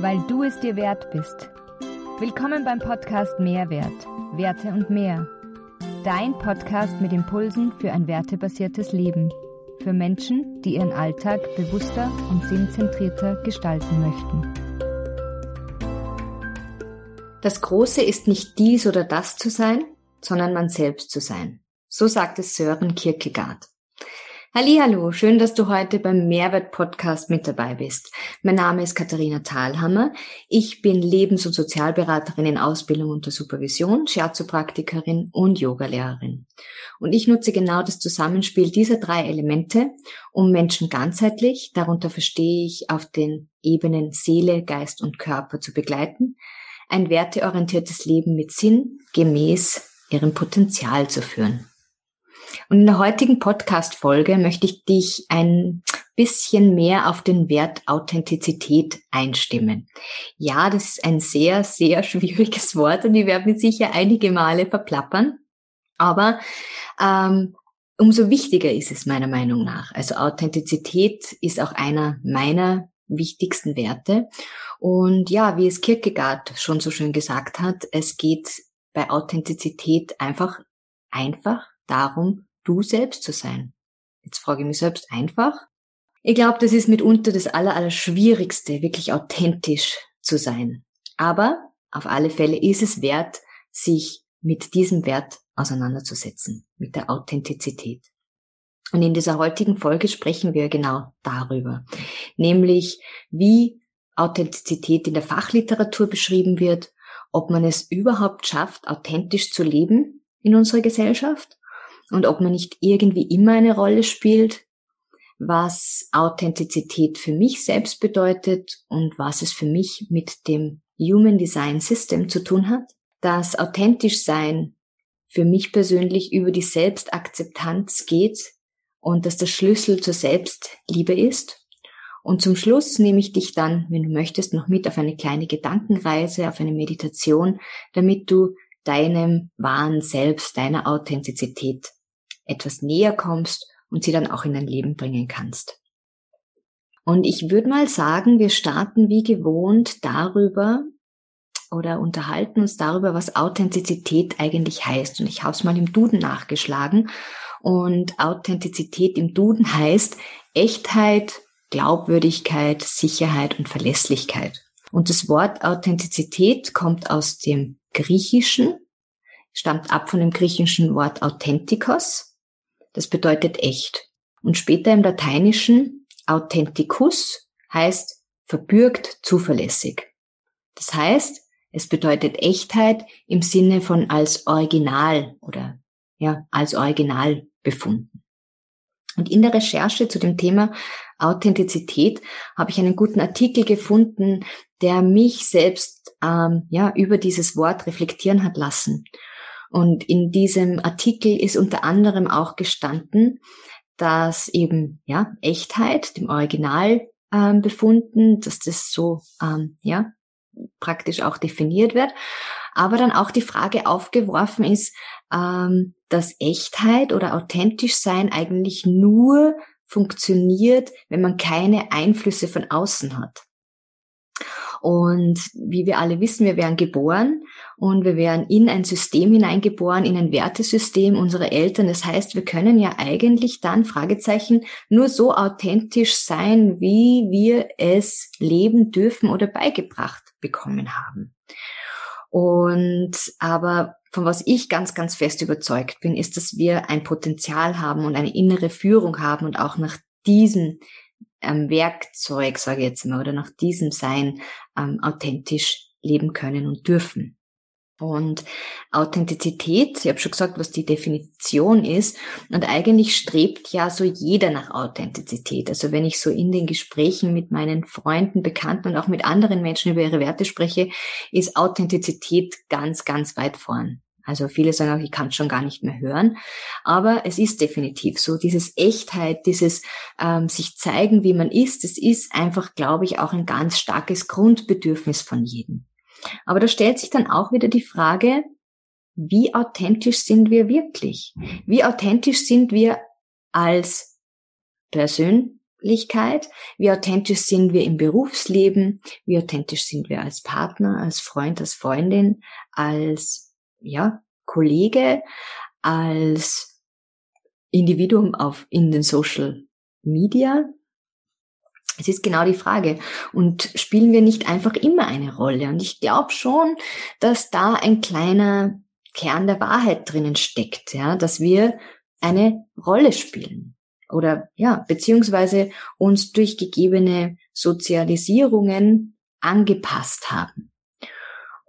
weil du es dir wert bist. Willkommen beim Podcast Mehrwert, Werte und mehr. Dein Podcast mit Impulsen für ein wertebasiertes Leben. Für Menschen, die ihren Alltag bewusster und sinnzentrierter gestalten möchten. Das Große ist nicht dies oder das zu sein, sondern man selbst zu sein. So sagt es Sören Kierkegaard. Hallo, schön, dass du heute beim Mehrwert Podcast mit dabei bist. Mein Name ist Katharina Thalhammer. Ich bin Lebens- und Sozialberaterin in Ausbildung unter Supervision, Shiatsu-Praktikerin und Yogalehrerin. Und ich nutze genau das Zusammenspiel dieser drei Elemente, um Menschen ganzheitlich, darunter verstehe ich auf den Ebenen Seele, Geist und Körper zu begleiten, ein werteorientiertes Leben mit Sinn gemäß ihrem Potenzial zu führen. Und in der heutigen Podcast-Folge möchte ich dich ein bisschen mehr auf den Wert Authentizität einstimmen. Ja, das ist ein sehr, sehr schwieriges Wort und ich werde mich sicher einige Male verplappern. Aber ähm, umso wichtiger ist es meiner Meinung nach. Also Authentizität ist auch einer meiner wichtigsten Werte. Und ja, wie es Kierkegaard schon so schön gesagt hat, es geht bei Authentizität einfach, einfach darum, du selbst zu sein. Jetzt frage ich mich selbst einfach. Ich glaube, das ist mitunter das aller, aller Schwierigste, wirklich authentisch zu sein. Aber auf alle Fälle ist es wert, sich mit diesem Wert auseinanderzusetzen, mit der Authentizität. Und in dieser heutigen Folge sprechen wir genau darüber, nämlich wie Authentizität in der Fachliteratur beschrieben wird, ob man es überhaupt schafft, authentisch zu leben in unserer Gesellschaft und ob man nicht irgendwie immer eine Rolle spielt, was Authentizität für mich selbst bedeutet und was es für mich mit dem Human Design System zu tun hat. Das authentisch sein für mich persönlich über die Selbstakzeptanz geht und dass der Schlüssel zur Selbstliebe ist. Und zum Schluss nehme ich dich dann, wenn du möchtest, noch mit auf eine kleine Gedankenreise, auf eine Meditation, damit du deinem wahren Selbst, deiner Authentizität etwas näher kommst und sie dann auch in dein Leben bringen kannst. Und ich würde mal sagen, wir starten wie gewohnt darüber oder unterhalten uns darüber, was Authentizität eigentlich heißt. Und ich habe es mal im Duden nachgeschlagen. Und Authentizität im Duden heißt Echtheit, Glaubwürdigkeit, Sicherheit und Verlässlichkeit. Und das Wort Authentizität kommt aus dem Griechischen, stammt ab von dem griechischen Wort Authentikos. Das bedeutet echt. Und später im Lateinischen Authenticus heißt verbürgt, zuverlässig. Das heißt, es bedeutet Echtheit im Sinne von als Original oder ja, als Original befunden. Und in der Recherche zu dem Thema Authentizität habe ich einen guten Artikel gefunden, der mich selbst ähm, ja über dieses Wort reflektieren hat lassen. Und in diesem Artikel ist unter anderem auch gestanden, dass eben ja Echtheit dem Original ähm, befunden, dass das so ähm, ja praktisch auch definiert wird, aber dann auch die Frage aufgeworfen ist, ähm, dass Echtheit oder authentisch sein eigentlich nur funktioniert, wenn man keine Einflüsse von außen hat. Und wie wir alle wissen, wir werden geboren und wir werden in ein System hineingeboren, in ein Wertesystem unserer Eltern. Das heißt, wir können ja eigentlich dann, Fragezeichen, nur so authentisch sein, wie wir es leben dürfen oder beigebracht bekommen haben. Und aber von was ich ganz, ganz fest überzeugt bin, ist, dass wir ein Potenzial haben und eine innere Führung haben und auch nach diesem ähm, Werkzeug, sage ich jetzt mal, oder nach diesem Sein ähm, authentisch leben können und dürfen. Und Authentizität, ich habe schon gesagt, was die Definition ist, und eigentlich strebt ja so jeder nach Authentizität. Also wenn ich so in den Gesprächen mit meinen Freunden, Bekannten und auch mit anderen Menschen über ihre Werte spreche, ist Authentizität ganz, ganz weit vorn. Also viele sagen auch, ich kann schon gar nicht mehr hören. Aber es ist definitiv so, dieses Echtheit, dieses ähm, sich zeigen, wie man ist, das ist einfach, glaube ich, auch ein ganz starkes Grundbedürfnis von jedem. Aber da stellt sich dann auch wieder die Frage, wie authentisch sind wir wirklich? Wie authentisch sind wir als Persön Beruflichkeit, wie authentisch sind wir im Berufsleben, wie authentisch sind wir als Partner, als Freund, als Freundin, als ja, Kollege, als Individuum auf in den Social Media. Es ist genau die Frage. Und spielen wir nicht einfach immer eine Rolle? Und ich glaube schon, dass da ein kleiner Kern der Wahrheit drinnen steckt, ja, dass wir eine Rolle spielen oder ja, beziehungsweise uns durch gegebene Sozialisierungen angepasst haben.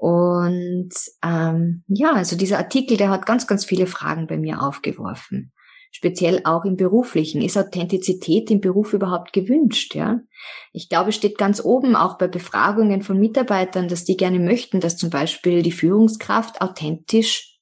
Und ähm, ja, also dieser Artikel, der hat ganz, ganz viele Fragen bei mir aufgeworfen. Speziell auch im beruflichen. Ist Authentizität im Beruf überhaupt gewünscht? Ja, ich glaube, es steht ganz oben auch bei Befragungen von Mitarbeitern, dass die gerne möchten, dass zum Beispiel die Führungskraft authentisch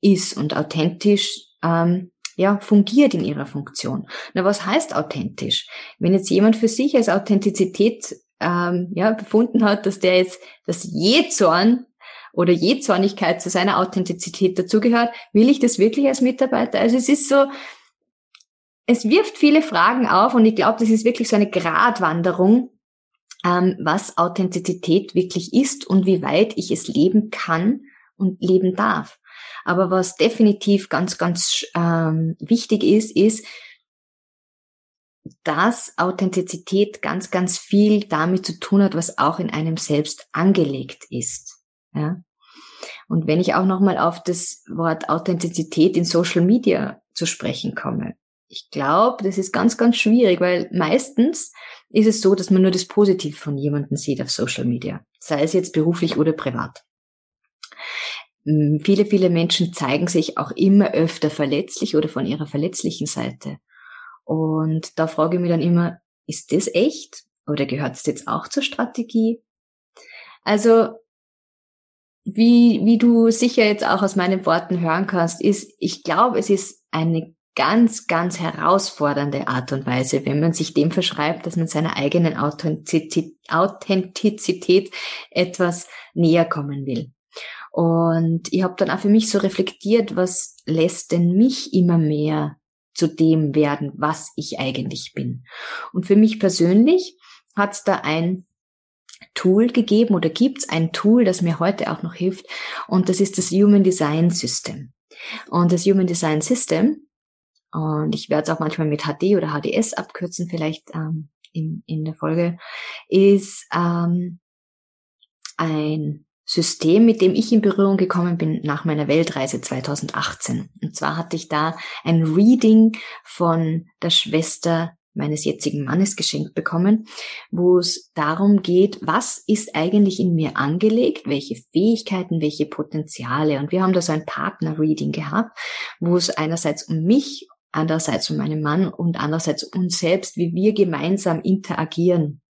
ist und authentisch ähm, ja, fungiert in ihrer Funktion. Na, was heißt authentisch? Wenn jetzt jemand für sich als Authentizität ähm, ja, befunden hat, dass der jetzt das Jezorn oder Jezornigkeit zu seiner Authentizität dazugehört, will ich das wirklich als Mitarbeiter? Also es ist so, es wirft viele Fragen auf und ich glaube, das ist wirklich so eine Gratwanderung, ähm, was Authentizität wirklich ist und wie weit ich es leben kann und leben darf. Aber was definitiv ganz, ganz ähm, wichtig ist, ist, dass Authentizität ganz, ganz viel damit zu tun hat, was auch in einem selbst angelegt ist. Ja? Und wenn ich auch nochmal auf das Wort Authentizität in Social Media zu sprechen komme, ich glaube, das ist ganz, ganz schwierig, weil meistens ist es so, dass man nur das Positive von jemandem sieht auf Social Media, sei es jetzt beruflich oder privat. Hm, viele, viele Menschen zeigen sich auch immer öfter verletzlich oder von ihrer verletzlichen Seite. Und da frage ich mich dann immer, ist das echt? Oder gehört es jetzt auch zur Strategie? Also, wie, wie du sicher jetzt auch aus meinen Worten hören kannst, ist, ich glaube, es ist eine ganz, ganz herausfordernde Art und Weise, wenn man sich dem verschreibt, dass man seiner eigenen Authentizität, etwas näher kommen will. Und ich habe dann auch für mich so reflektiert, was lässt denn mich immer mehr zu dem werden, was ich eigentlich bin. Und für mich persönlich hat es da ein Tool gegeben oder gibt es ein Tool, das mir heute auch noch hilft. Und das ist das Human Design System. Und das Human Design System, und ich werde es auch manchmal mit HD oder HDS abkürzen, vielleicht ähm, in, in der Folge, ist ähm, ein System, mit dem ich in Berührung gekommen bin nach meiner Weltreise 2018. Und zwar hatte ich da ein Reading von der Schwester meines jetzigen Mannes geschenkt bekommen, wo es darum geht, was ist eigentlich in mir angelegt, welche Fähigkeiten, welche Potenziale. Und wir haben da so ein Partner-Reading gehabt, wo es einerseits um mich, andererseits um meinen Mann und andererseits um uns selbst, wie wir gemeinsam interagieren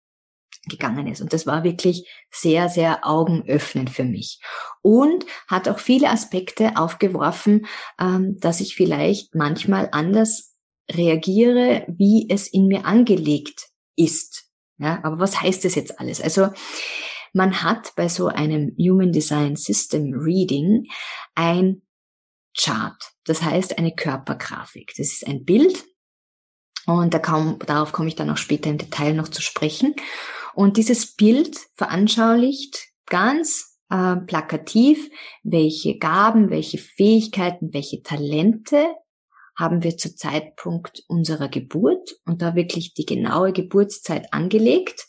gegangen ist. Und das war wirklich sehr, sehr augenöffnend für mich. Und hat auch viele Aspekte aufgeworfen, ähm, dass ich vielleicht manchmal anders reagiere, wie es in mir angelegt ist. Ja, aber was heißt das jetzt alles? Also, man hat bei so einem Human Design System Reading ein Chart. Das heißt eine Körpergrafik. Das ist ein Bild. Und da kaum, darauf komme ich dann auch später im Detail noch zu sprechen. Und dieses Bild veranschaulicht ganz äh, plakativ, welche Gaben, welche Fähigkeiten, welche Talente haben wir zu Zeitpunkt unserer Geburt und da wirklich die genaue Geburtszeit angelegt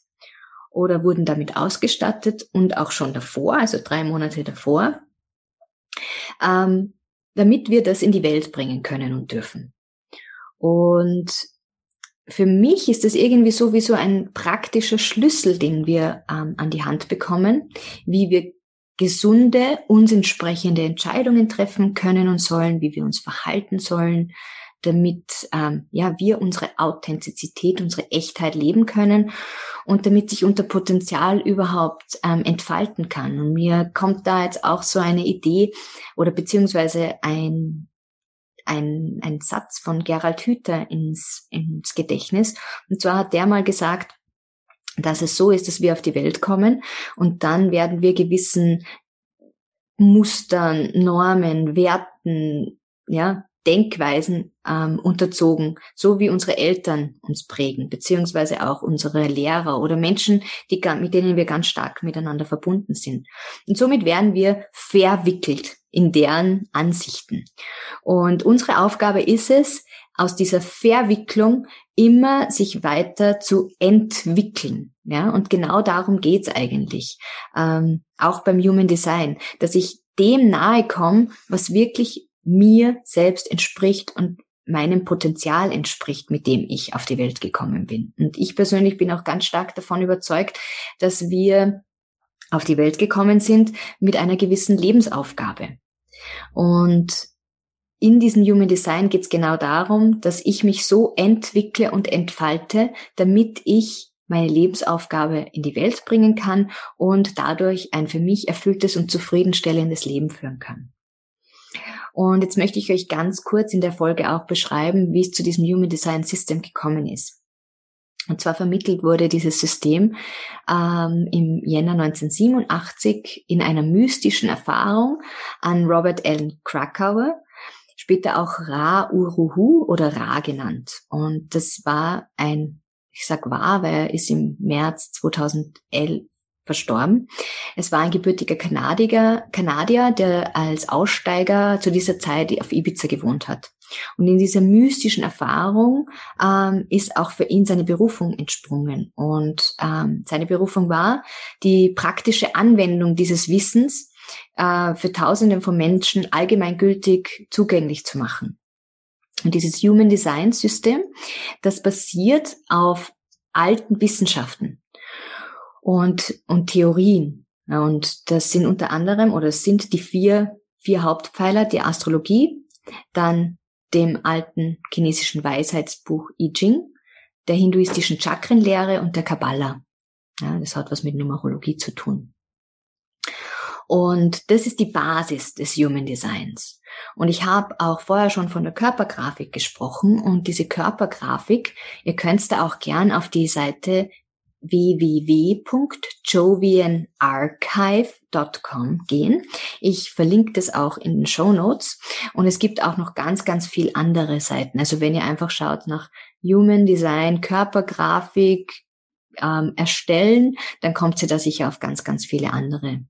oder wurden damit ausgestattet und auch schon davor, also drei Monate davor, ähm, damit wir das in die Welt bringen können und dürfen. Und für mich ist es irgendwie so wie so ein praktischer Schlüssel, den wir ähm, an die Hand bekommen, wie wir gesunde, uns entsprechende Entscheidungen treffen können und sollen, wie wir uns verhalten sollen, damit ähm, ja wir unsere Authentizität, unsere Echtheit leben können und damit sich unser Potenzial überhaupt ähm, entfalten kann. Und mir kommt da jetzt auch so eine Idee oder beziehungsweise ein ein, ein Satz von Gerald Hüther ins, ins Gedächtnis. Und zwar hat der mal gesagt, dass es so ist, dass wir auf die Welt kommen und dann werden wir gewissen Mustern, Normen, Werten, ja, Denkweisen ähm, unterzogen, so wie unsere Eltern uns prägen, beziehungsweise auch unsere Lehrer oder Menschen, die, mit denen wir ganz stark miteinander verbunden sind. Und somit werden wir verwickelt in deren Ansichten. Und unsere Aufgabe ist es, aus dieser Verwicklung immer sich weiter zu entwickeln. Ja, und genau darum geht's eigentlich. Ähm, auch beim Human Design, dass ich dem nahe komme, was wirklich mir selbst entspricht und meinem Potenzial entspricht, mit dem ich auf die Welt gekommen bin. Und ich persönlich bin auch ganz stark davon überzeugt, dass wir auf die Welt gekommen sind mit einer gewissen Lebensaufgabe. Und in diesem Human Design geht es genau darum, dass ich mich so entwickle und entfalte, damit ich meine Lebensaufgabe in die Welt bringen kann und dadurch ein für mich erfülltes und zufriedenstellendes Leben führen kann. Und jetzt möchte ich euch ganz kurz in der Folge auch beschreiben, wie es zu diesem Human Design System gekommen ist. Und zwar vermittelt wurde dieses System ähm, im Jänner 1987 in einer mystischen Erfahrung an Robert Allen Krakauer, später auch Ra Uruhu oder Ra genannt. Und das war ein, ich sag war, weil er ist im März 2011 verstorben. Es war ein gebürtiger Kanadier, Kanadier, der als Aussteiger zu dieser Zeit auf Ibiza gewohnt hat. Und in dieser mystischen Erfahrung ähm, ist auch für ihn seine Berufung entsprungen. Und ähm, seine Berufung war, die praktische Anwendung dieses Wissens äh, für Tausende von Menschen allgemeingültig zugänglich zu machen. Und dieses Human Design System, das basiert auf alten Wissenschaften und, und Theorien. Und das sind unter anderem, oder es sind die vier, vier Hauptpfeiler, die Astrologie, dann dem alten chinesischen Weisheitsbuch I Ching, der hinduistischen Chakrenlehre und der Kabbala. Ja, das hat was mit Numerologie zu tun. Und das ist die Basis des Human Designs. Und ich habe auch vorher schon von der Körpergrafik gesprochen und diese Körpergrafik, ihr könnt da auch gern auf die Seite www.jovianarchive.com gehen. Ich verlinke das auch in den Show Notes. Und es gibt auch noch ganz, ganz viel andere Seiten. Also wenn ihr einfach schaut nach Human Design, Körpergrafik, ähm, erstellen, dann kommt ihr da sicher auf ganz, ganz viele andere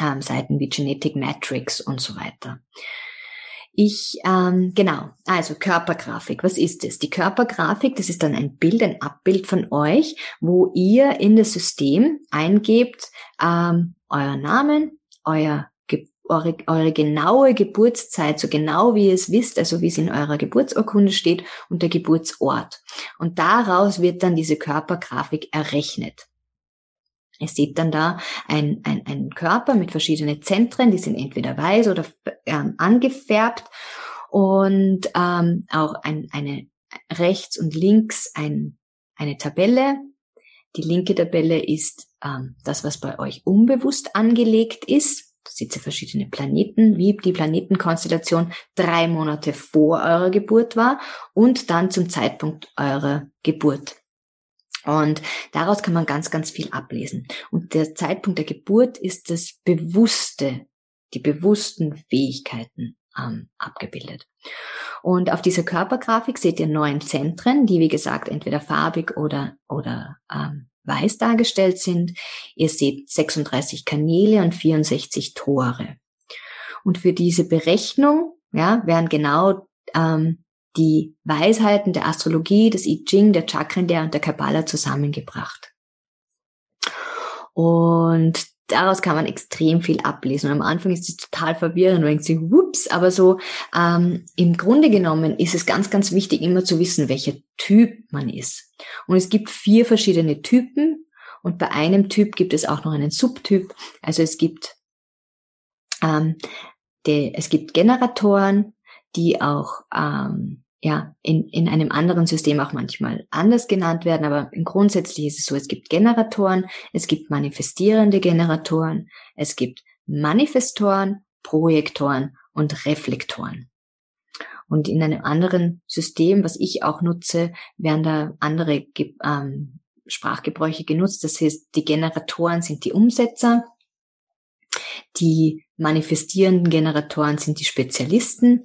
ähm, Seiten wie Genetic Matrix und so weiter. Ich, ähm, genau, also Körpergrafik, was ist es? Die Körpergrafik, das ist dann ein Bild, ein Abbild von euch, wo ihr in das System eingebt ähm, euer Namen, euer eure, eure genaue Geburtszeit, so genau wie ihr es wisst, also wie es in eurer Geburtsurkunde steht und der Geburtsort. Und daraus wird dann diese Körpergrafik errechnet. Es sieht dann da ein, ein, ein Körper mit verschiedenen Zentren, die sind entweder weiß oder ähm, angefärbt und ähm, auch ein, eine rechts und links ein, eine Tabelle. Die linke Tabelle ist ähm, das, was bei euch unbewusst angelegt ist. Da seht ihr verschiedene Planeten, wie die Planetenkonstellation drei Monate vor eurer Geburt war und dann zum Zeitpunkt eurer Geburt. Und daraus kann man ganz, ganz viel ablesen. Und der Zeitpunkt der Geburt ist das Bewusste, die bewussten Fähigkeiten ähm, abgebildet. Und auf dieser Körpergrafik seht ihr neun Zentren, die wie gesagt entweder farbig oder, oder ähm, weiß dargestellt sind. Ihr seht 36 Kanäle und 64 Tore. Und für diese Berechnung ja, werden genau ähm, die Weisheiten der Astrologie, des I Ching, der Chakrenlehre und der Kabbala zusammengebracht. Und daraus kann man extrem viel ablesen. Und am Anfang ist es total verwirrend und denkt sich, whoops, aber so ähm, im Grunde genommen ist es ganz, ganz wichtig, immer zu wissen, welcher Typ man ist. Und es gibt vier verschiedene Typen und bei einem Typ gibt es auch noch einen Subtyp. Also es gibt ähm, die, es gibt Generatoren, die auch ähm, ja, in, in einem anderen System auch manchmal anders genannt werden, aber grundsätzlich ist es so, es gibt Generatoren, es gibt manifestierende Generatoren, es gibt Manifestoren, Projektoren und Reflektoren. Und in einem anderen System, was ich auch nutze, werden da andere ähm, Sprachgebräuche genutzt. Das heißt, die Generatoren sind die Umsetzer, Die manifestierenden Generatoren sind die Spezialisten,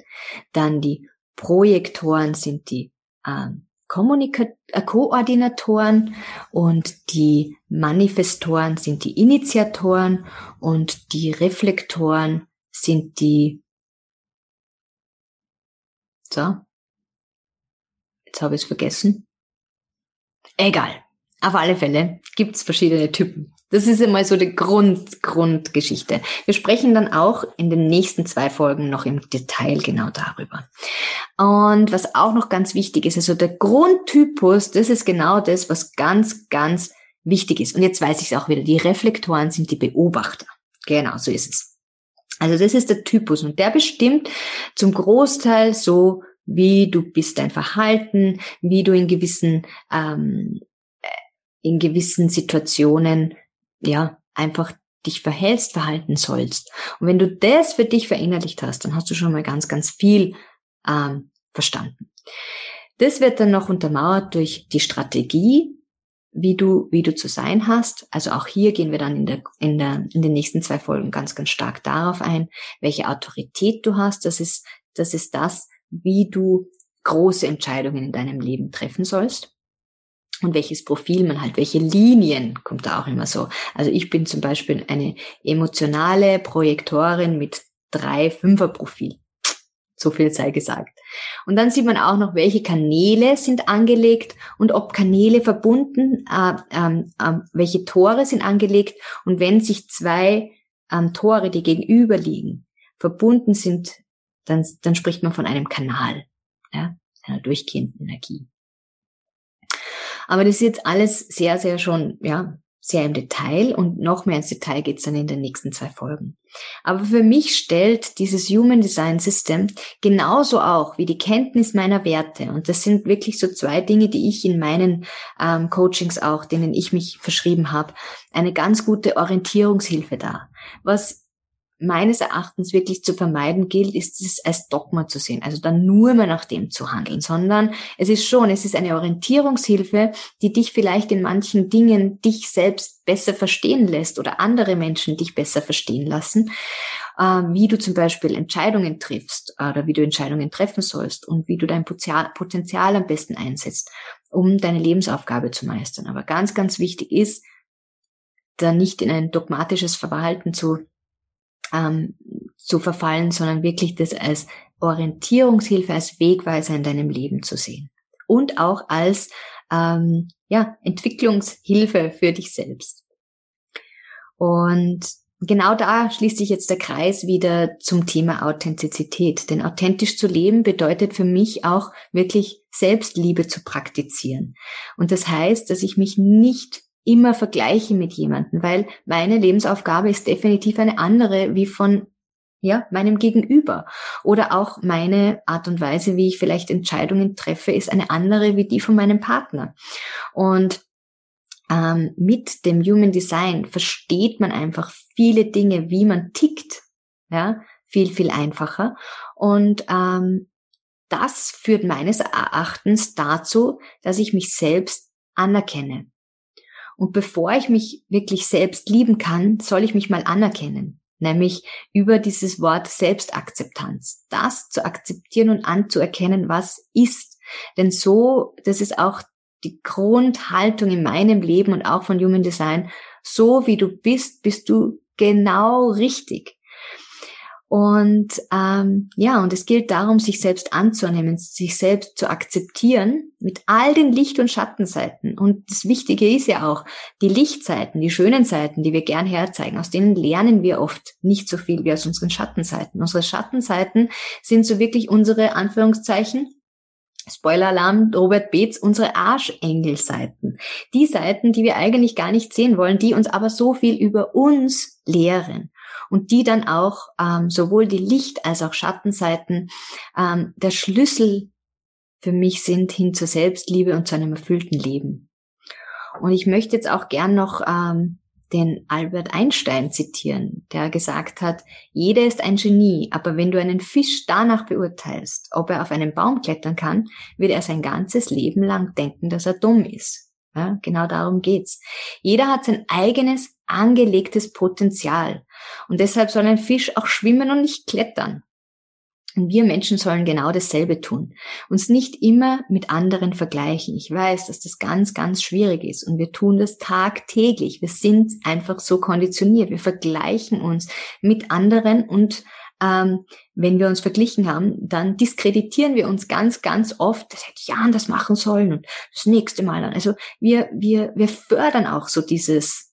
dann die Projektoren sind die ähm, Kommunika äh, Koordinatoren und die Manifestoren sind die Initiatoren und die Reflektoren sind die so. Jetzt habe ich es vergessen. Egal. Auf alle Fälle gibt's verschiedene Typen. Das ist einmal so die Grund, Grundgeschichte. Wir sprechen dann auch in den nächsten zwei Folgen noch im Detail genau darüber. Und was auch noch ganz wichtig ist, also der Grundtypus, das ist genau das, was ganz, ganz wichtig ist. Und jetzt weiß ich es auch wieder. Die Reflektoren sind die Beobachter. Genau, so ist es. Also das ist der Typus und der bestimmt zum Großteil so, wie du bist, dein Verhalten, wie du in gewissen ähm, äh, in gewissen Situationen ja, einfach dich verhältst, verhalten sollst. Und wenn du das für dich verinnerlicht hast, dann hast du schon mal ganz, ganz viel ähm, verstanden. Das wird dann noch untermauert durch die Strategie, wie du, wie du zu sein hast. Also auch hier gehen wir dann in der, in der, in den nächsten zwei Folgen ganz, ganz stark darauf ein, welche Autorität du hast. Das ist, das ist das, wie du große Entscheidungen in deinem Leben treffen sollst und welches Profil man halt, welche Linien kommt da auch immer so. Also ich bin zum Beispiel eine emotionale Projektorin mit drei Fünfer-Profil. So viel sei gesagt. Und dann sieht man auch noch, welche Kanäle sind angelegt und ob Kanäle verbunden, äh, äh, äh, welche Tore sind angelegt und wenn sich zwei ähm, Tore, die gegenüber liegen, verbunden sind, dann, dann spricht man von einem Kanal, ja, einer durchgehenden Energie. Aber das ist jetzt alles sehr, sehr schon, ja, sehr im Detail und noch mehr ins Detail geht's dann in den nächsten zwei Folgen. Aber für mich stellt dieses Human Design System genauso auch wie die Kenntnis meiner Werte, und das sind wirklich so zwei Dinge, die ich in meinen ähm, Coachings auch, denen ich mich verschrieben habe, eine ganz gute Orientierungshilfe dar. Was meines Erachtens wirklich zu vermeiden gilt, ist es als Dogma zu sehen, also dann nur mehr nach dem zu handeln, sondern es ist schon, es ist eine Orientierungshilfe, die dich vielleicht in manchen Dingen dich selbst besser verstehen lässt oder andere Menschen dich besser verstehen lassen, äh, wie du zum Beispiel Entscheidungen triffst oder wie du Entscheidungen treffen sollst und wie du dein Potenzial am besten einsetzt, um deine Lebensaufgabe zu meistern. Aber ganz, ganz wichtig ist, da nicht in ein dogmatisches Verhalten zu ähm, zu verfallen, sondern wirklich das als Orientierungshilfe, als Wegweiser in deinem Leben zu sehen. Und auch als ähm, ja, Entwicklungshilfe für dich selbst. Und genau da schließt sich jetzt der Kreis wieder zum Thema Authentizität. Denn authentisch zu leben bedeutet für mich auch wirklich Selbstliebe zu praktizieren. Und das heißt, dass ich mich nicht immer vergleiche mit jemandem, weil meine Lebensaufgabe ist definitiv eine andere wie von ja, meinem Gegenüber. Oder auch meine Art und Weise, wie ich vielleicht Entscheidungen treffe, ist eine andere wie die von meinem Partner. Und ähm, mit dem Human Design versteht man einfach viele Dinge, wie man tickt, ja, viel, viel einfacher. Und ähm, das führt meines Erachtens dazu, dass ich mich selbst anerkenne. Und bevor ich mich wirklich selbst lieben kann, soll ich mich mal anerkennen. Nämlich über dieses Wort Selbstakzeptanz. Das zu akzeptieren und anzuerkennen, was ist. Denn so, das ist auch die Grundhaltung in meinem Leben und auch von Human Design. So wie du bist, bist du genau richtig. Und ähm, ja, und es gilt darum, sich selbst anzunehmen, sich selbst zu akzeptieren mit all den Licht- und Schattenseiten. Und das Wichtige ist ja auch, die Lichtseiten, die schönen Seiten, die wir gern herzeigen, aus denen lernen wir oft nicht so viel wie aus unseren Schattenseiten. Unsere Schattenseiten sind so wirklich unsere Anführungszeichen Spoiler-Alarm, Robert Beetz, unsere Arschengelseiten. Die Seiten, die wir eigentlich gar nicht sehen wollen, die uns aber so viel über uns lehren und die dann auch ähm, sowohl die Licht- als auch Schattenseiten ähm, der Schlüssel für mich sind hin zur Selbstliebe und zu einem erfüllten Leben. Und ich möchte jetzt auch gern noch ähm, den Albert Einstein zitieren, der gesagt hat, jeder ist ein Genie, aber wenn du einen Fisch danach beurteilst, ob er auf einen Baum klettern kann, wird er sein ganzes Leben lang denken, dass er dumm ist. Ja, genau darum geht's. Jeder hat sein eigenes angelegtes Potenzial. Und deshalb soll ein Fisch auch schwimmen und nicht klettern. Und wir Menschen sollen genau dasselbe tun. Uns nicht immer mit anderen vergleichen. Ich weiß, dass das ganz, ganz schwierig ist. Und wir tun das tagtäglich. Wir sind einfach so konditioniert. Wir vergleichen uns mit anderen und ähm, wenn wir uns verglichen haben, dann diskreditieren wir uns ganz, ganz oft, das hätte ich ja anders machen sollen und das nächste Mal dann. Also wir, wir, wir fördern auch so dieses,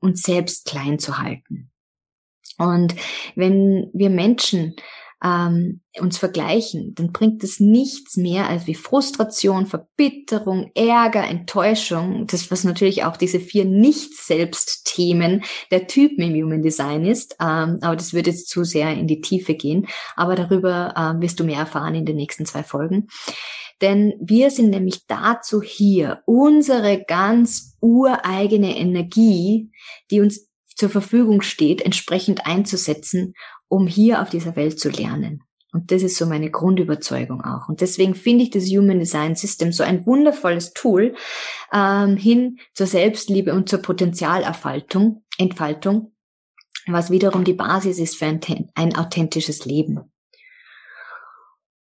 uns selbst klein zu halten. Und wenn wir Menschen ähm, uns vergleichen, dann bringt es nichts mehr als wie Frustration, Verbitterung, Ärger, Enttäuschung. Das, was natürlich auch diese vier Nicht-Selbst-Themen der Typen im Human Design ist. Ähm, aber das würde jetzt zu sehr in die Tiefe gehen. Aber darüber ähm, wirst du mehr erfahren in den nächsten zwei Folgen. Denn wir sind nämlich dazu hier, unsere ganz ureigene Energie, die uns zur Verfügung steht, entsprechend einzusetzen um hier auf dieser Welt zu lernen. Und das ist so meine Grundüberzeugung auch. Und deswegen finde ich das Human Design System so ein wundervolles Tool ähm, hin zur Selbstliebe und zur Potenzialerfaltung, Entfaltung, was wiederum die Basis ist für ein, ein authentisches Leben.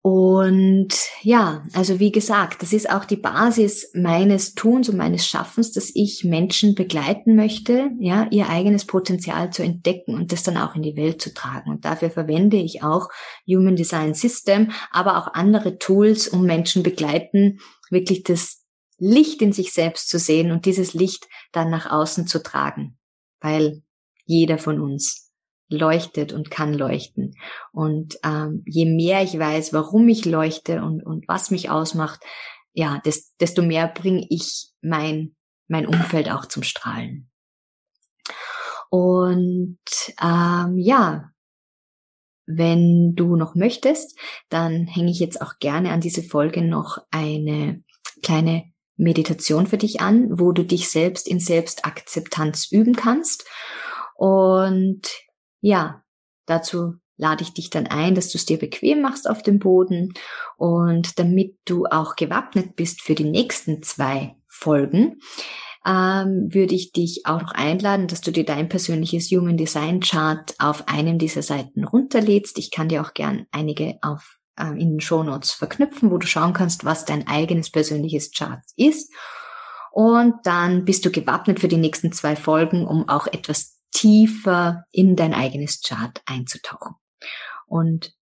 Und ja, also wie gesagt, das ist auch die Basis meines Tuns und meines Schaffens, dass ich Menschen begleiten möchte, ja, ihr eigenes Potenzial zu entdecken und das dann auch in die Welt zu tragen. Und dafür verwende ich auch Human Design System, aber auch andere Tools, um Menschen begleiten, wirklich das Licht in sich selbst zu sehen und dieses Licht dann nach außen zu tragen. Weil jeder von uns leuchtet und kann leuchten. Und ähm, je mehr ich weiß, warum ich leuchte und, und was mich ausmacht, ja, des, desto mehr bringe ich mein, mein Umfeld auch zum Strahlen. Und ähm, ja, wenn du noch möchtest, dann hänge ich jetzt auch gerne an diese Folge noch eine kleine Meditation für dich an, wo du dich selbst in Selbstakzeptanz üben kannst. Und ja, dazu lade ich dich dann ein, dass du es dir bequem machst auf dem Boden und damit du auch gewappnet bist für die nächsten zwei Folgen, ähm, würde ich dich auch noch einladen, dass du dir dein persönliches Human Design Chart auf einem dieser Seiten runterlädst. Ich kann dir auch gern einige auf, äh, in den Show Notes verknüpfen, wo du schauen kannst, was dein eigenes persönliches Chart ist. Und dann bist du gewappnet für die nächsten zwei Folgen, um auch etwas tiefer in dein eigenes Chart einzutauchen. Und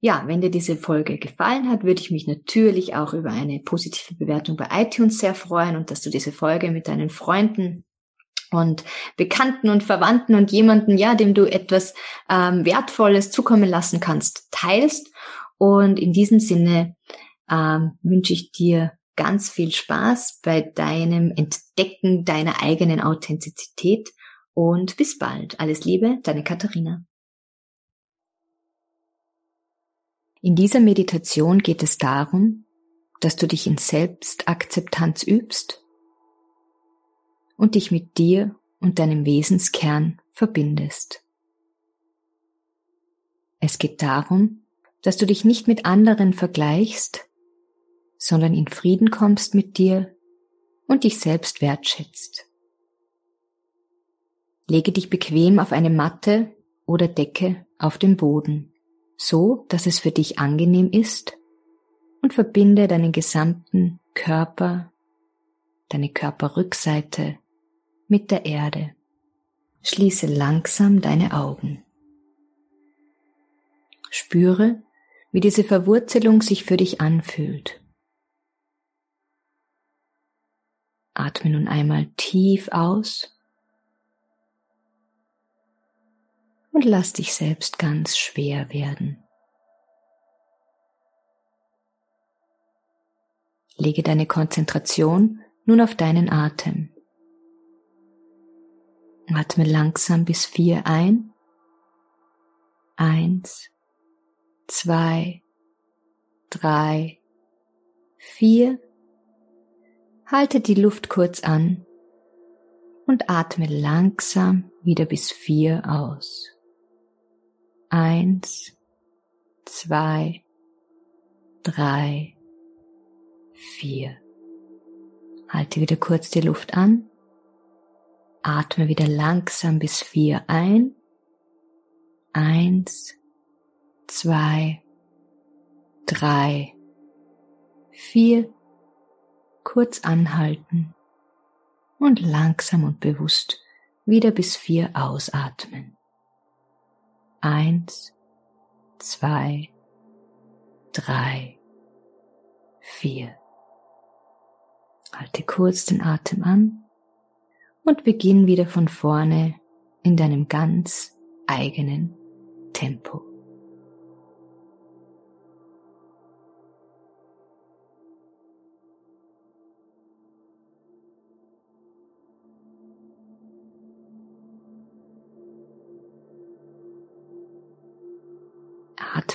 ja, wenn dir diese Folge gefallen hat, würde ich mich natürlich auch über eine positive Bewertung bei iTunes sehr freuen und dass du diese Folge mit deinen Freunden und Bekannten und Verwandten und jemanden, ja, dem du etwas ähm, Wertvolles zukommen lassen kannst, teilst. Und in diesem Sinne ähm, wünsche ich dir ganz viel Spaß bei deinem Entdecken deiner eigenen Authentizität und bis bald. Alles Liebe, deine Katharina. In dieser Meditation geht es darum, dass du dich in Selbstakzeptanz übst und dich mit dir und deinem Wesenskern verbindest. Es geht darum, dass du dich nicht mit anderen vergleichst, sondern in Frieden kommst mit dir und dich selbst wertschätzt. Lege dich bequem auf eine Matte oder Decke auf dem Boden, so dass es für dich angenehm ist und verbinde deinen gesamten Körper, deine Körperrückseite mit der Erde. Schließe langsam deine Augen. Spüre, wie diese Verwurzelung sich für dich anfühlt. Atme nun einmal tief aus und lass dich selbst ganz schwer werden. Lege deine Konzentration nun auf deinen Atem. Atme langsam bis vier ein. Eins, zwei, drei, vier. Halte die Luft kurz an und atme langsam wieder bis vier aus. Eins, zwei, drei, vier. Halte wieder kurz die Luft an. Atme wieder langsam bis vier ein. Eins, zwei, drei, vier. Kurz anhalten und langsam und bewusst wieder bis vier ausatmen. Eins, zwei, drei, vier. Halte kurz den Atem an und beginn wieder von vorne in deinem ganz eigenen Tempo.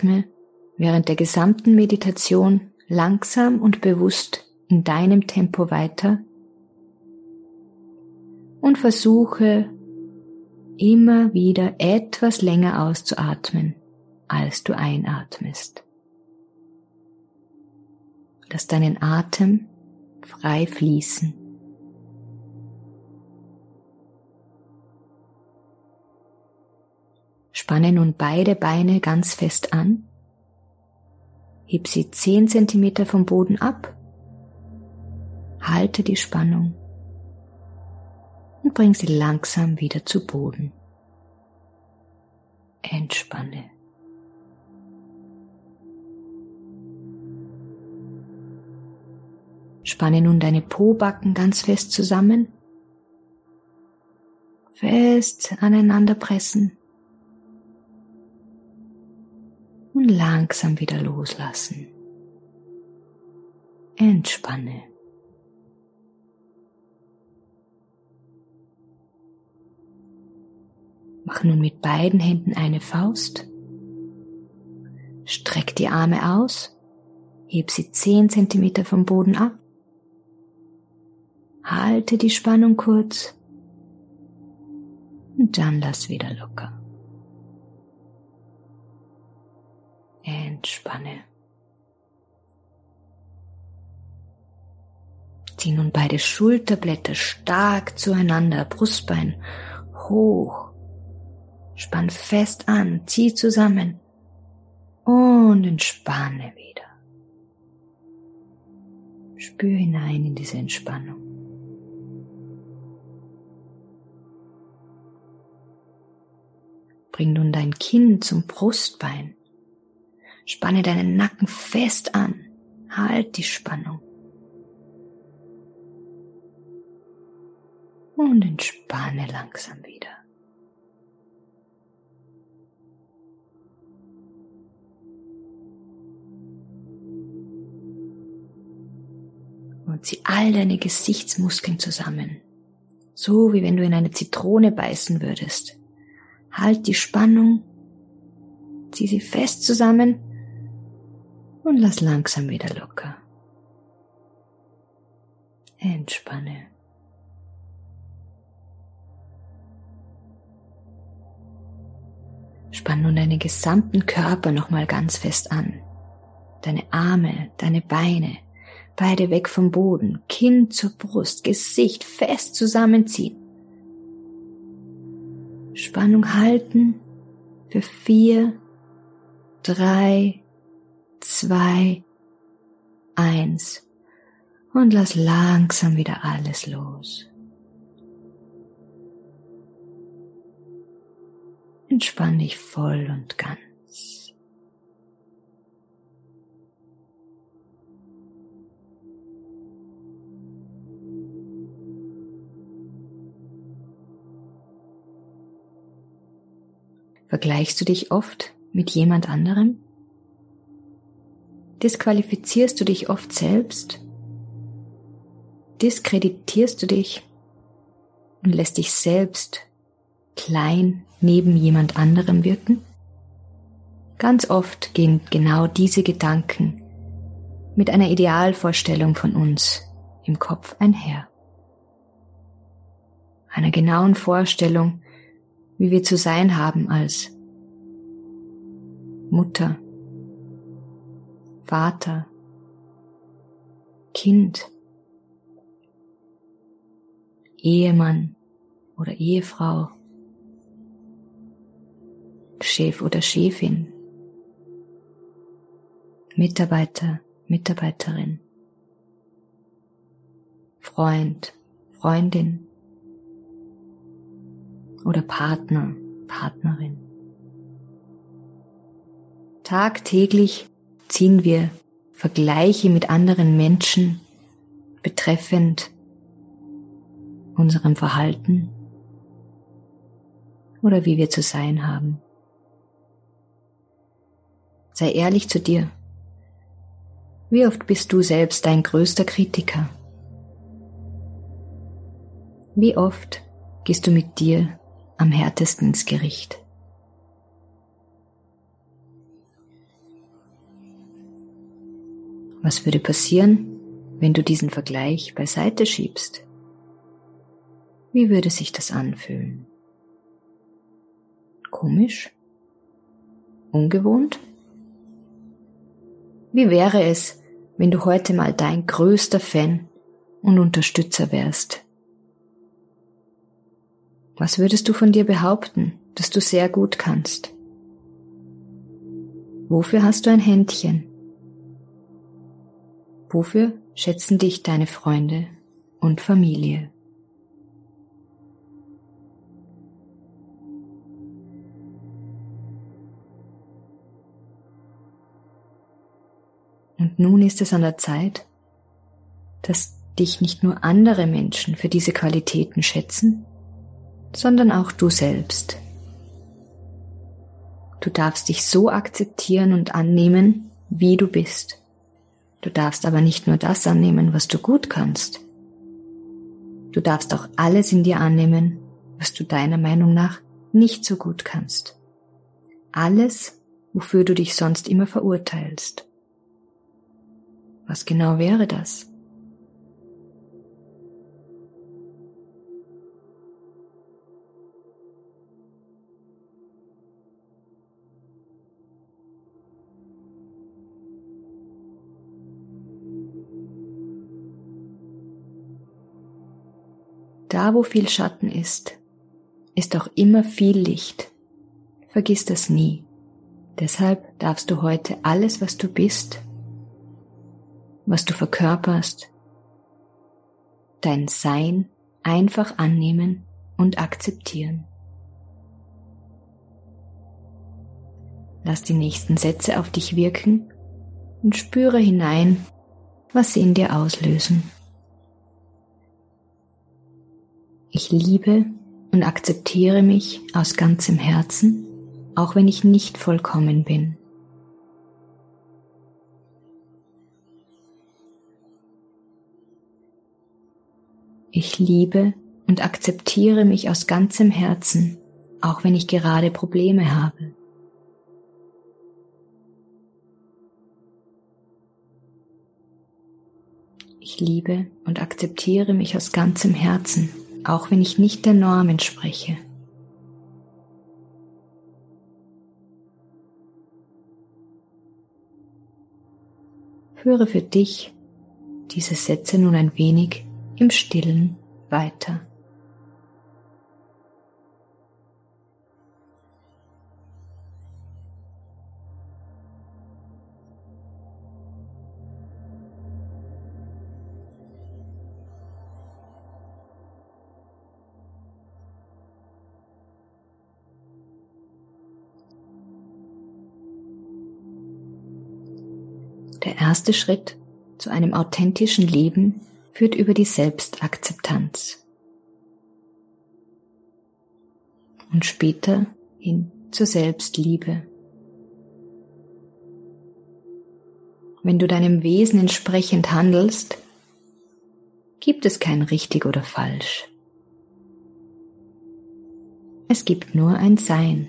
Atme während der gesamten Meditation langsam und bewusst in deinem Tempo weiter und versuche immer wieder etwas länger auszuatmen, als du einatmest. Lass deinen Atem frei fließen. Spanne nun beide Beine ganz fest an. Heb sie 10 cm vom Boden ab. Halte die Spannung und bring sie langsam wieder zu Boden. Entspanne. Spanne nun deine Pobacken ganz fest zusammen. Fest aneinander pressen. Und langsam wieder loslassen. Entspanne. Mach nun mit beiden Händen eine Faust. Streck die Arme aus. Heb sie 10 cm vom Boden ab. Halte die Spannung kurz. Und dann lass wieder locker. Entspanne. Zieh nun beide Schulterblätter stark zueinander, Brustbein hoch. Spann fest an, zieh zusammen und entspanne wieder. Spür hinein in diese Entspannung. Bring nun dein Kinn zum Brustbein. Spanne deinen Nacken fest an. Halt die Spannung. Und entspanne langsam wieder. Und zieh all deine Gesichtsmuskeln zusammen. So wie wenn du in eine Zitrone beißen würdest. Halt die Spannung. Zieh sie fest zusammen und lass langsam wieder locker. Entspanne. Spann nun deinen gesamten Körper nochmal ganz fest an. Deine Arme, deine Beine, beide weg vom Boden, Kinn zur Brust, Gesicht fest zusammenziehen. Spannung halten für vier, drei, zwei, eins und lass langsam wieder alles los. Entspann dich voll und ganz. Vergleichst du dich oft mit jemand anderem? Disqualifizierst du dich oft selbst, diskreditierst du dich und lässt dich selbst klein neben jemand anderem wirken? Ganz oft gehen genau diese Gedanken mit einer Idealvorstellung von uns im Kopf einher. Einer genauen Vorstellung, wie wir zu sein haben als Mutter, Vater, Kind, Ehemann oder Ehefrau, Chef oder Chefin, Mitarbeiter, Mitarbeiterin, Freund, Freundin oder Partner, Partnerin. Tagtäglich ziehen wir Vergleiche mit anderen Menschen betreffend unserem Verhalten oder wie wir zu sein haben. Sei ehrlich zu dir. Wie oft bist du selbst dein größter Kritiker? Wie oft gehst du mit dir am härtesten ins Gericht? Was würde passieren, wenn du diesen Vergleich beiseite schiebst? Wie würde sich das anfühlen? Komisch? Ungewohnt? Wie wäre es, wenn du heute mal dein größter Fan und Unterstützer wärst? Was würdest du von dir behaupten, dass du sehr gut kannst? Wofür hast du ein Händchen? Wofür schätzen dich deine Freunde und Familie? Und nun ist es an der Zeit, dass dich nicht nur andere Menschen für diese Qualitäten schätzen, sondern auch du selbst. Du darfst dich so akzeptieren und annehmen, wie du bist. Du darfst aber nicht nur das annehmen, was du gut kannst. Du darfst auch alles in dir annehmen, was du deiner Meinung nach nicht so gut kannst. Alles, wofür du dich sonst immer verurteilst. Was genau wäre das? Da, wo viel Schatten ist, ist auch immer viel Licht. Vergiss das nie. Deshalb darfst du heute alles, was du bist, was du verkörperst, dein Sein einfach annehmen und akzeptieren. Lass die nächsten Sätze auf dich wirken und spüre hinein, was sie in dir auslösen. Ich liebe und akzeptiere mich aus ganzem Herzen, auch wenn ich nicht vollkommen bin. Ich liebe und akzeptiere mich aus ganzem Herzen, auch wenn ich gerade Probleme habe. Ich liebe und akzeptiere mich aus ganzem Herzen, auch wenn ich nicht der Norm entspreche. Führe für dich diese Sätze nun ein wenig im stillen weiter. Der erste Schritt zu einem authentischen Leben führt über die Selbstakzeptanz und später hin zur Selbstliebe. Wenn du deinem Wesen entsprechend handelst, gibt es kein richtig oder falsch. Es gibt nur ein Sein.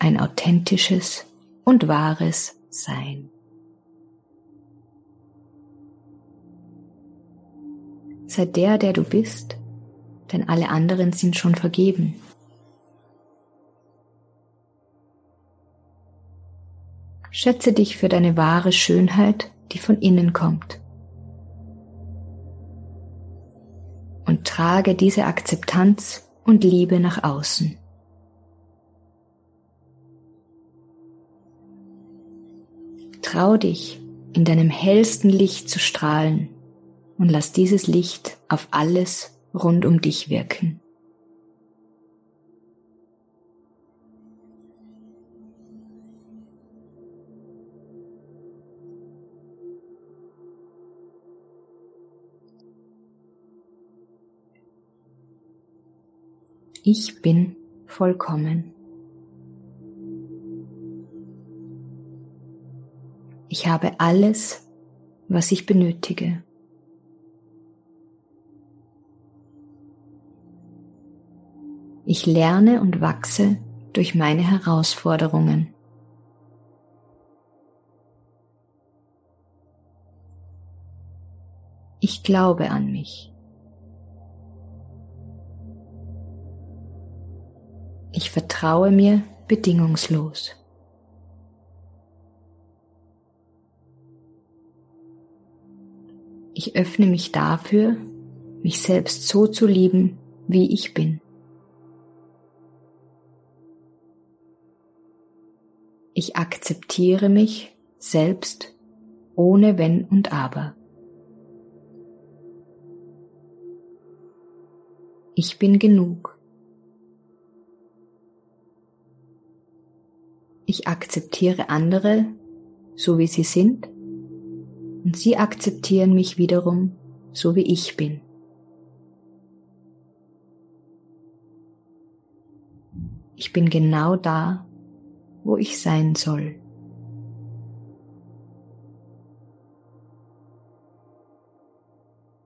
Ein authentisches und wahres Sein. Sei der, der du bist, denn alle anderen sind schon vergeben. Schätze dich für deine wahre Schönheit, die von innen kommt. trage diese Akzeptanz und Liebe nach außen. Trau dich, in deinem hellsten Licht zu strahlen und lass dieses Licht auf alles rund um dich wirken. Ich bin vollkommen. Ich habe alles, was ich benötige. Ich lerne und wachse durch meine Herausforderungen. Ich glaube an mich. Ich vertraue mir bedingungslos. Ich öffne mich dafür, mich selbst so zu lieben, wie ich bin. Ich akzeptiere mich selbst ohne Wenn und Aber. Ich bin genug. Ich akzeptiere andere, so wie sie sind, und sie akzeptieren mich wiederum, so wie ich bin. Ich bin genau da, wo ich sein soll.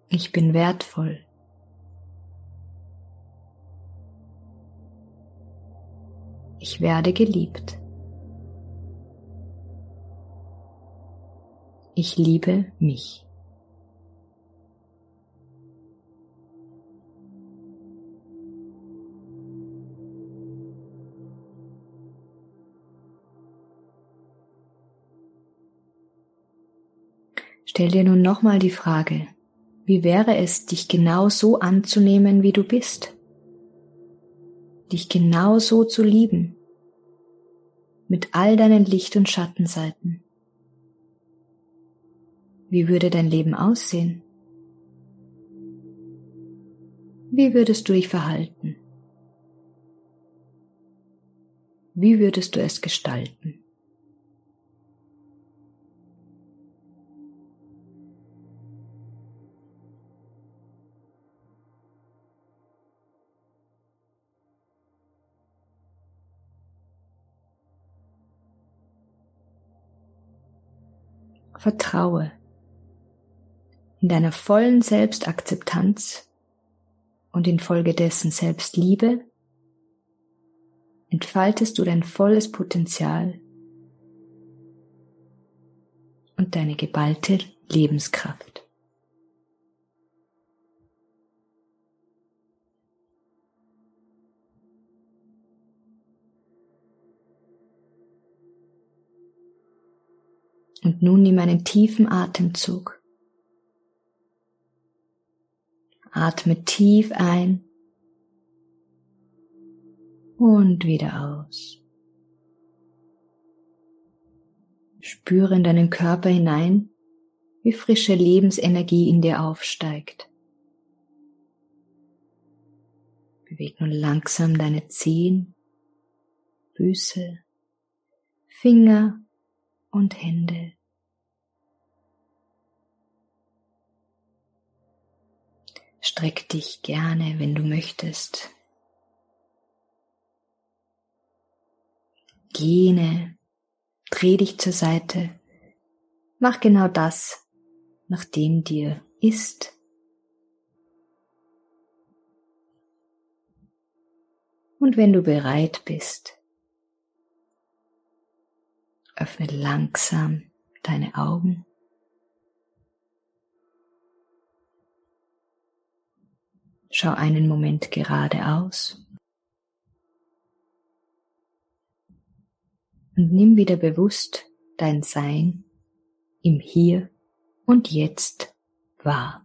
Ich bin wertvoll. Ich werde geliebt. Ich liebe mich. Stell dir nun nochmal die Frage, wie wäre es, dich genau so anzunehmen, wie du bist? Dich genau so zu lieben, mit all deinen Licht- und Schattenseiten. Wie würde dein Leben aussehen? Wie würdest du dich verhalten? Wie würdest du es gestalten? Vertraue in deiner vollen Selbstakzeptanz und infolgedessen Selbstliebe entfaltest du dein volles Potenzial und deine geballte Lebenskraft. Und nun nimm einen tiefen Atemzug. Atme tief ein und wieder aus. Spüre in deinen Körper hinein, wie frische Lebensenergie in dir aufsteigt. Beweg nun langsam deine Zehen, Füße, Finger und Hände. Streck dich gerne, wenn du möchtest. Gene, dreh dich zur Seite. Mach genau das, nachdem dir ist. Und wenn du bereit bist, öffne langsam deine Augen. Schau einen Moment geradeaus und nimm wieder bewusst dein Sein im Hier und Jetzt wahr.